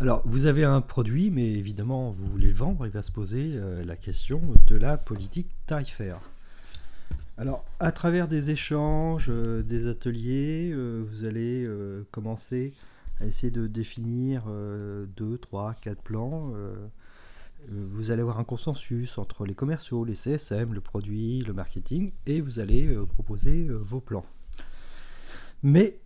Alors, vous avez un produit, mais évidemment, vous voulez le vendre, il va se poser euh, la question de la politique tarifaire. Alors, à travers des échanges, euh, des ateliers, euh, vous allez commencer à essayer de définir deux, trois, quatre plans. vous allez avoir un consensus entre les commerciaux, les CSM, le produit, le marketing, et vous allez proposer vos plans. Mais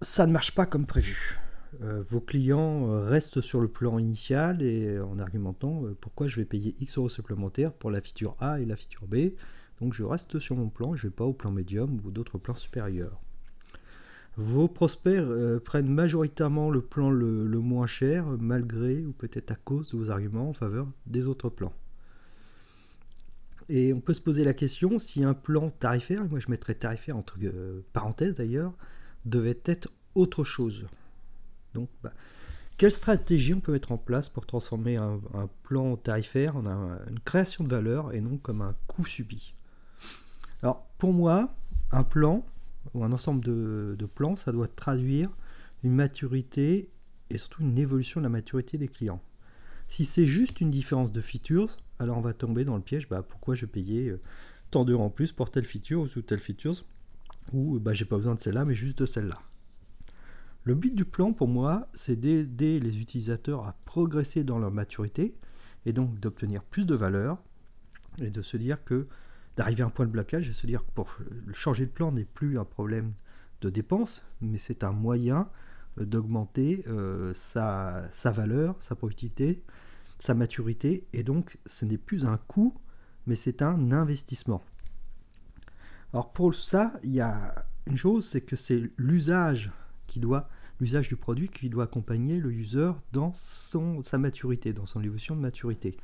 ça ne marche pas comme prévu. Euh, vos clients euh, restent sur le plan initial et en argumentant euh, pourquoi je vais payer X euros supplémentaires pour la feature A et la feature B. Donc je reste sur mon plan, je ne vais pas au plan médium ou d'autres plans supérieurs. Vos prospects prennent majoritairement le plan le, le, moins cher, malgré ou peut-être à cause de vos arguments en faveur des autres plans. Et on peut se poser la question si un plan tarifaire, moi je mettrais tarifaire entre parenthèses d'ailleurs, devait être autre chose. Donc, bah, quelle stratégie on peut mettre en place pour transformer un, plan tarifaire en une création de valeur et non comme un coût subi? Alors, pour moi, un plan ou un ensemble de, plans, ça doit traduire une maturité et surtout une évolution de la maturité des clients. Si c'est juste une différence de features, alors on va tomber dans le piège, bah, pourquoi je payais euh, tant d'euros en plus pour telle feature ou telle feature, ou bah, j'ai pas besoin de celle-là, mais juste de celle-là. Le but du plan, pour moi, c'est d'aider les utilisateurs à progresser dans leur maturité et donc d'obtenir plus de valeur et de se dire que d'arriver à un point de blocage et se dire que pour changer de plan n'est plus un problème de dépense, mais c'est un moyen euh, d'augmenter euh, sa, sa, valeur, sa productivité, sa maturité, et donc ce n'est plus un coût, mais c'est un investissement. Alors pour ça, il y a une chose, c'est que c'est l'usage qui doit l'usage du produit qui doit accompagner le user dans son, sa maturité, dans son évolution de maturité.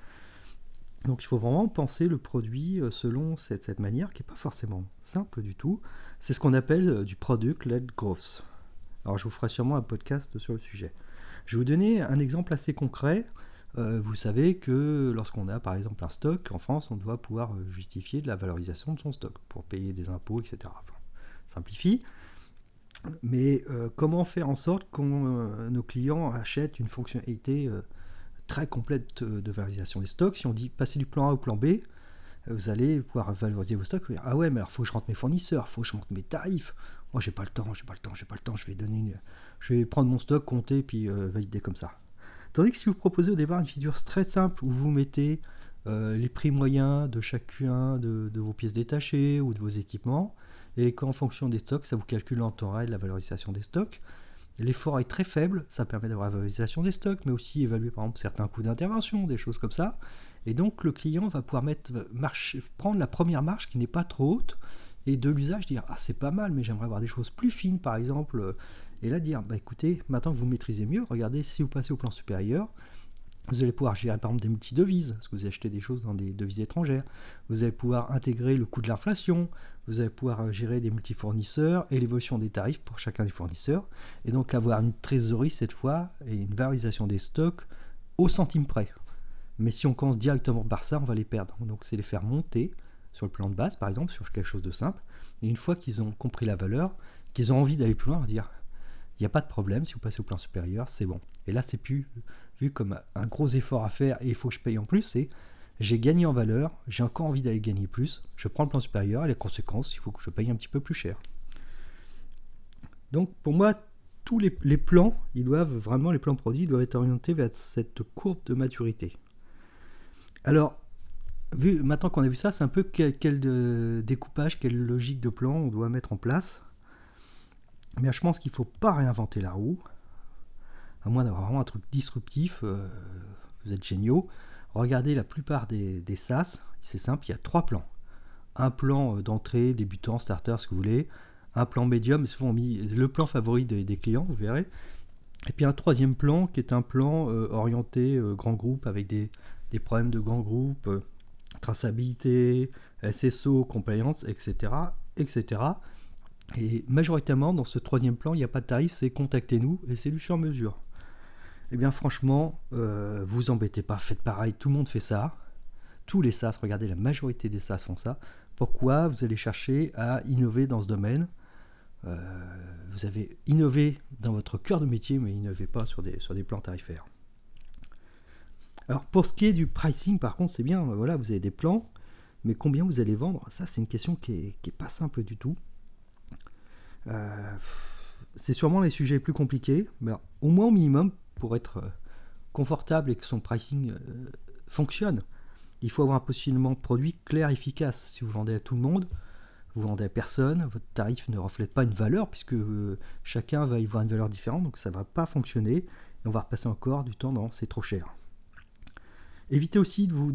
Donc il faut vraiment penser le produit euh, selon cette, manière qui n'est pas forcément simple du tout. C'est ce qu'on appelle euh, du product-led growth. Alors je vous ferai sûrement un podcast sur le sujet. Je vais vous donner un exemple assez concret. Euh, vous savez que lorsqu'on a par exemple un stock, en France, on doit pouvoir justifier de la valorisation de son stock pour payer des impôts, etc. simplifie. Mais euh, comment faire en sorte que euh, nos clients achètent une fonctionnalité euh, très complète de valorisation des stocks? Si on dit passer du plan A au plan B, vous allez pouvoir valoriser vos stocks. Ah ouais, mais alors faut que je rentre mes fournisseurs, faut que je monte mes tarifs. Moi, j'ai pas le temps, j'ai pas le temps, j'ai pas le temps. Je vais donner, je vais prendre mon stock, compter puis valider comme ça. Tandis que si vous proposez au départ une figure très simple où vous mettez les prix moyens de chacun de, vos pièces détachées ou de vos équipements, et qu'en fonction des stocks, ça vous calcule en temps réel la valorisation des stocks. L'effort est très faible, ça permet d'avoir la valorisation des stocks, mais aussi évaluer par exemple certains coûts d'intervention, des choses comme ça. Et donc le client va pouvoir mettre, prendre la première marche qui n'est pas trop haute et de l'usage dire ah c'est pas mal mais j'aimerais avoir des choses plus fines par exemple et là dire bah écoutez maintenant que vous maîtrisez mieux regardez si vous passez au plan supérieur vous allez pouvoir gérer par exemple des multi-devises, parce que vous achetez des choses dans des devises étrangères. Vous allez pouvoir intégrer le coût de l'inflation. Vous allez pouvoir euh, gérer des multi-fournisseurs et l'évolution des tarifs pour chacun des fournisseurs. Et donc avoir une trésorerie cette fois et une valorisation des stocks au centime près. Mais si on commence directement par ça, on va les perdre. Donc c'est les faire monter sur le plan de base, par exemple, sur quelque chose de simple. Et une fois qu'ils ont compris la valeur, qu'ils ont envie d'aller plus loin, dire il n'y a pas de problème, si vous passez au plan supérieur, c'est bon. Et là, c'est plus vu comme un gros effort à faire et il faut que je paye en plus, c'est j'ai gagné en valeur, j'ai encore envie d'aller gagner plus, je prends le plan supérieur et les conséquences, il faut que je paye un petit peu plus cher. Donc pour moi, tous les, plans, ils doivent vraiment, les plans produits doivent être orientés vers cette courbe de maturité. Alors, vu, maintenant qu'on a vu ça, c'est un peu quel, quel découpage, quelle logique de plan on doit mettre en place. Mais je pense qu'il ne faut pas réinventer la roue, à moins d'avoir vraiment un truc disruptif. Euh, vous êtes géniaux. Regardez la plupart des, SaaS, c'est simple, il y a trois plans. Un plan euh, d'entrée, débutant, starter, ce que vous voulez. Un plan médium, souvent mis le plan favori des, clients, vous verrez. Et puis un troisième plan qui est un plan euh, orienté grand groupe avec des, des, problèmes de grand groupe, traçabilité, SSO, compliance, etc. etc. Et majoritairement, dans ce troisième plan, il n'y a pas de tarif, c'est contactez-nous et c'est du sur mesure. Eh bien, franchement, euh, vous embêtez pas, faites pareil, tout le monde fait ça. Tous les SaaS, regardez, la majorité des SaaS font ça. Pourquoi vous allez chercher à innover dans ce domaine? Euh, Vous avez innové dans votre cœur de métier, mais innovez pas sur des, sur des plans tarifaires. Alors pour ce qui est du pricing, par contre, c'est bien, voilà, vous avez des plans, mais combien vous allez vendre? Ça, c'est une question qui est, pas simple du tout. Euh, c'est sûrement les sujets les plus compliqués, mais au moins au minimum, pour être euh, confortable et que son pricing fonctionne, il faut avoir un positionnement produit clair efficace. Si vous vendez à tout le monde, vous vendez à personne, votre tarif ne reflète pas une valeur, puisque chacun va y voir une valeur différente, donc ça ne va pas fonctionner, et on va repasser encore du temps dans c'est trop cher. Évitez aussi de vous,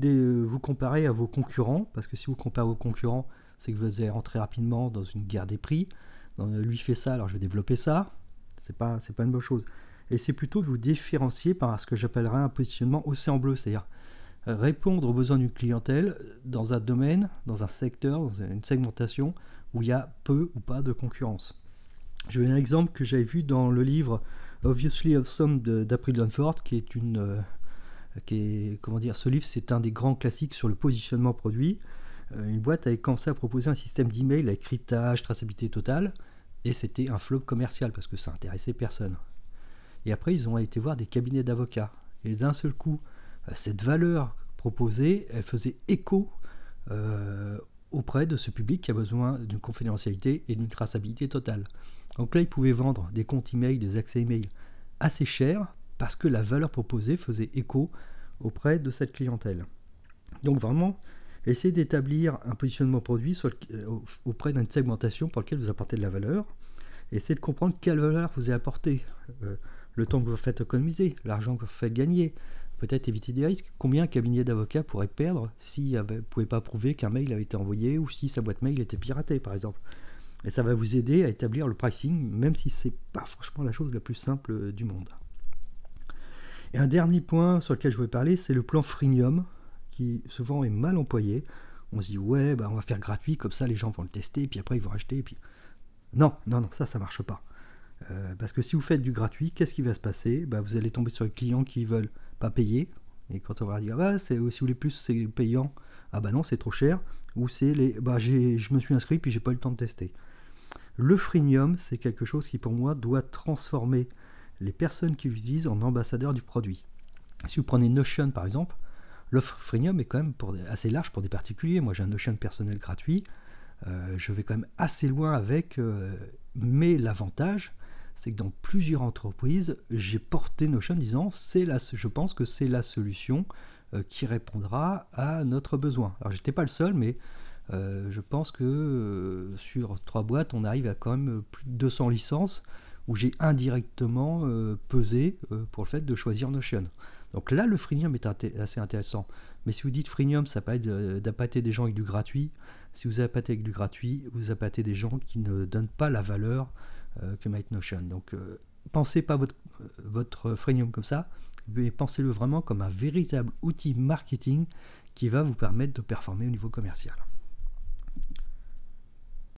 vous comparer à vos concurrents, parce que si vous comparez vos concurrents, c'est que vous allez rentrer rapidement dans une guerre des prix. lui fait ça, alors je vais développer ça. C'est pas, c'est pas une bonne chose. Et c'est plutôt de vous différencier par ce que j'appellerais un positionnement océan bleu, c'est-à-dire euh, répondre aux besoins d'une clientèle dans un domaine, dans un secteur, dans une segmentation où il y a peu ou pas de concurrence. Je vais un exemple que j'avais vu dans le livre Obviously Awesome d'April Dunford, qui est une, euh, comment dire, ce livre, c'est un des grands classiques sur le positionnement produit. Euh, une boîte avait commencé à proposer un système d'email avec cryptage, traçabilité totale, et c'était un flop commercial parce que ça intéressait personne. Et après, ils ont été voir des cabinets d'avocats. Et d'un seul coup, euh, cette valeur proposée, elle faisait écho euh, auprès de ce public qui a besoin d'une confidentialité et d'une traçabilité totale. Donc là, ils pouvaient vendre des comptes email, des accès email assez chers parce que la valeur proposée faisait écho auprès de cette clientèle. Donc vraiment, essayez d'établir un positionnement produit euh, auprès d'une segmentation pour laquelle vous apportez de la valeur. Essayez de comprendre quelle valeur vous avez apporté, euh, le temps que vous faites économiser, l'argent que vous faites gagner, peut-être éviter des risques. Combien un cabinet d'avocats pourrait perdre s'il ne pouvait pas prouver qu'un mail avait été envoyé ou si sa boîte mail était piratée, par exemple. Et ça va vous aider à établir le pricing, même si ce n'est pas franchement la chose la plus simple euh, du monde. Et un dernier point sur lequel je voulais parler, c'est le plan freemium, qui souvent est mal employé. On se dit, ouais, bah, on va faire gratuit, comme ça les gens vont le tester, puis après ils vont acheter. Puis... Non, non, non, ça, ça marche pas. Euh, parce que si vous faites du gratuit, qu'est-ce qui va se passer? Bah, Vous allez tomber sur les clients qui veulent pas payer. Et quand on va dire, ah bah, si vous voulez plus, c'est payant. Ah bah non, c'est trop cher. Ou c'est les, bah, je me suis inscrit, puis j'ai pas eu le temps de tester. Le freemium, c'est quelque chose qui pour moi doit transformer les personnes qui l'utilisent en ambassadeurs du produit. Si vous prenez Notion par exemple, l'offre freemium est quand même assez large pour des particuliers. Moi j'ai un Notion personnel gratuit, euh, je vais quand même assez loin avec, euh, mais l'avantage c'est que dans plusieurs entreprises, j'ai porté Notion en disant c'est la, je pense que c'est la solution euh, qui répondra à notre besoin. Alors j'étais pas le seul, mais je pense que sur trois boîtes, on arrive à quand même plus de 200 licences où j'ai indirectement euh, pesé euh, pour le fait de choisir Notion. Donc là, le freemium est assez intéressant. Mais si vous dites freemium, ça peut être d'appâter des gens avec du gratuit. Si vous appâtez avec du gratuit, vous appâtez des gens qui ne donnent pas la valeur euh, que mette Notion. Donc pensez pas votre, votre freemium comme ça, mais pensez-le vraiment comme un véritable outil marketing qui va vous permettre de performer au niveau commercial.